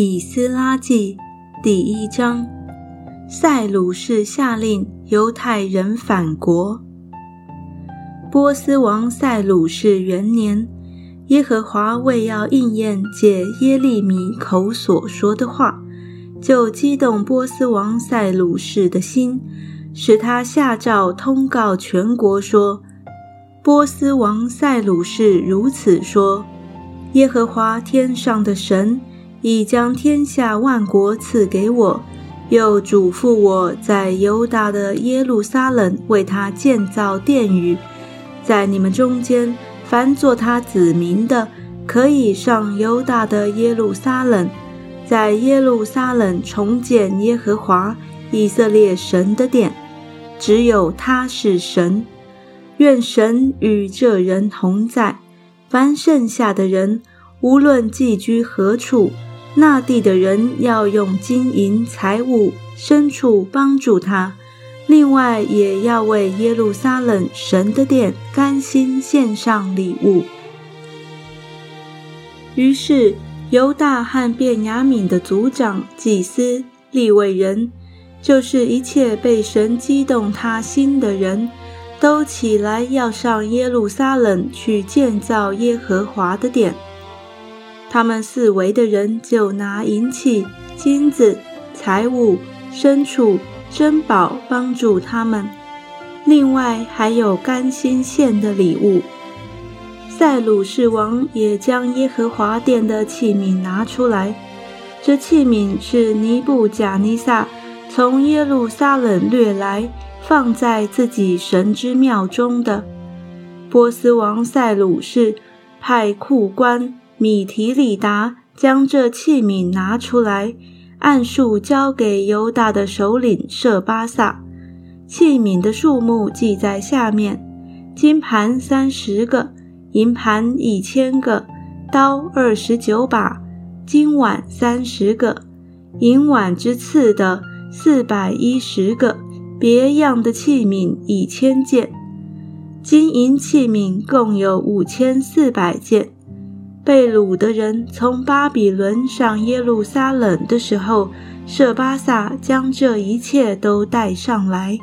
以斯拉记第一章，塞鲁士下令犹太人返国。波斯王塞鲁士元年，耶和华为要应验借耶利米口所说的话，就激动波斯王塞鲁士的心，使他下诏通告全国说：“波斯王塞鲁士如此说：耶和华天上的神。”已将天下万国赐给我，又嘱咐我在犹大的耶路撒冷为他建造殿宇。在你们中间，凡做他子民的，可以上犹大的耶路撒冷，在耶路撒冷重建耶和华以色列神的殿。只有他是神。愿神与这人同在。凡剩下的人，无论寄居何处。那地的人要用金银财物、牲畜帮助他，另外也要为耶路撒冷神的殿甘心献上礼物。于是犹大和便雅悯的族长、祭司、利未人，就是一切被神激动他心的人，都起来要上耶路撒冷去建造耶和华的殿。他们四围的人就拿银器、金子、财物、牲畜、珍宝帮助他们，另外还有甘心献的礼物。塞鲁士王也将耶和华殿的器皿拿出来，这器皿是尼布贾尼撒从耶路撒冷掠来，放在自己神之庙中的。波斯王塞鲁士派库官。米提里达将这器皿拿出来，按数交给犹大的首领舍巴萨。器皿的数目记在下面：金盘三十个，银盘一千个，刀二十九把，金碗三十个，银碗之次的四百一十个，别样的器皿一千件，金银器皿共有五千四百件。被掳的人从巴比伦上耶路撒冷的时候，舍巴萨将这一切都带上来。